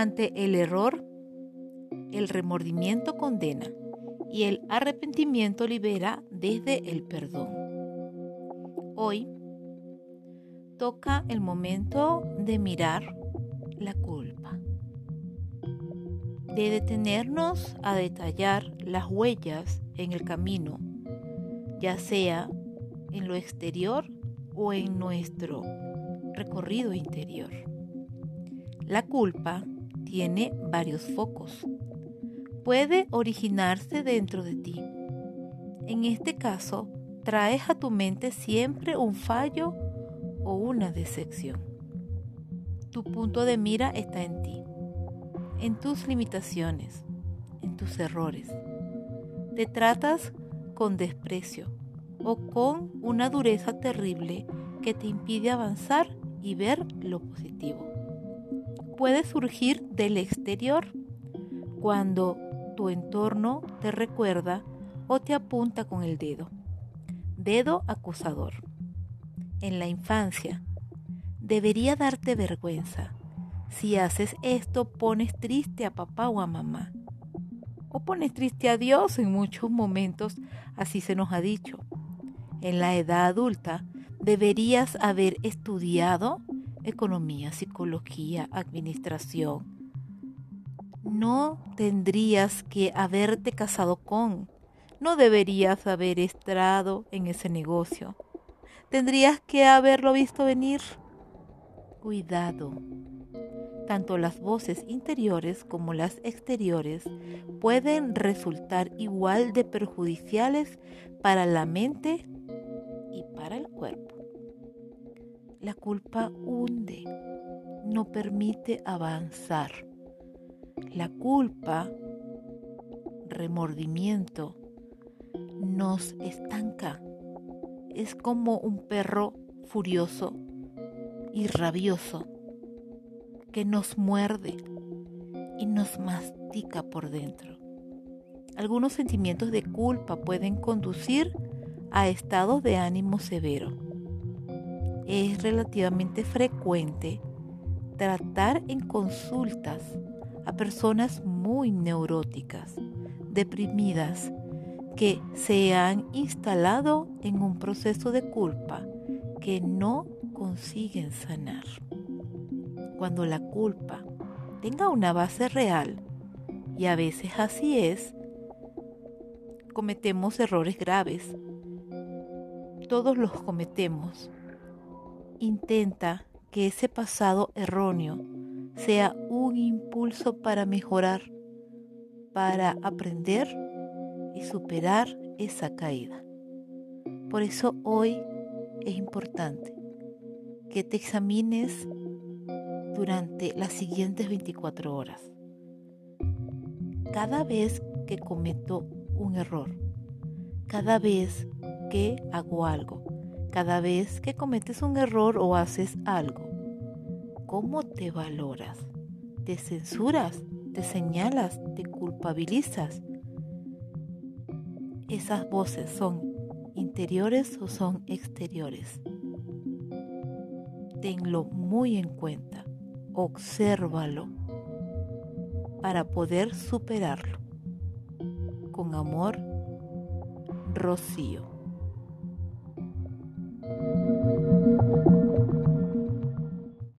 Ante el error, el remordimiento condena y el arrepentimiento libera desde el perdón. Hoy toca el momento de mirar la culpa, de detenernos a detallar las huellas en el camino, ya sea en lo exterior o en nuestro recorrido interior. La culpa tiene varios focos. Puede originarse dentro de ti. En este caso, traes a tu mente siempre un fallo o una decepción. Tu punto de mira está en ti, en tus limitaciones, en tus errores. Te tratas con desprecio o con una dureza terrible que te impide avanzar y ver lo positivo puede surgir del exterior cuando tu entorno te recuerda o te apunta con el dedo. Dedo acusador. En la infancia, debería darte vergüenza. Si haces esto, pones triste a papá o a mamá. O pones triste a Dios en muchos momentos, así se nos ha dicho. En la edad adulta, deberías haber estudiado economía, psicología, administración. No tendrías que haberte casado con, no deberías haber estado en ese negocio. Tendrías que haberlo visto venir. Cuidado. Tanto las voces interiores como las exteriores pueden resultar igual de perjudiciales para la mente y para el cuerpo. La culpa hunde, no permite avanzar. La culpa, remordimiento, nos estanca. Es como un perro furioso y rabioso que nos muerde y nos mastica por dentro. Algunos sentimientos de culpa pueden conducir a estados de ánimo severo es relativamente frecuente tratar en consultas a personas muy neuróticas, deprimidas, que se han instalado en un proceso de culpa que no consiguen sanar. Cuando la culpa tenga una base real, y a veces así es, cometemos errores graves. Todos los cometemos Intenta que ese pasado erróneo sea un impulso para mejorar, para aprender y superar esa caída. Por eso hoy es importante que te examines durante las siguientes 24 horas. Cada vez que cometo un error, cada vez que hago algo, cada vez que cometes un error o haces algo. ¿Cómo te valoras? ¿Te censuras? ¿Te señalas? ¿Te culpabilizas? ¿Esas voces son interiores o son exteriores? Tenlo muy en cuenta. Obsérvalo para poder superarlo. Con amor, Rocío.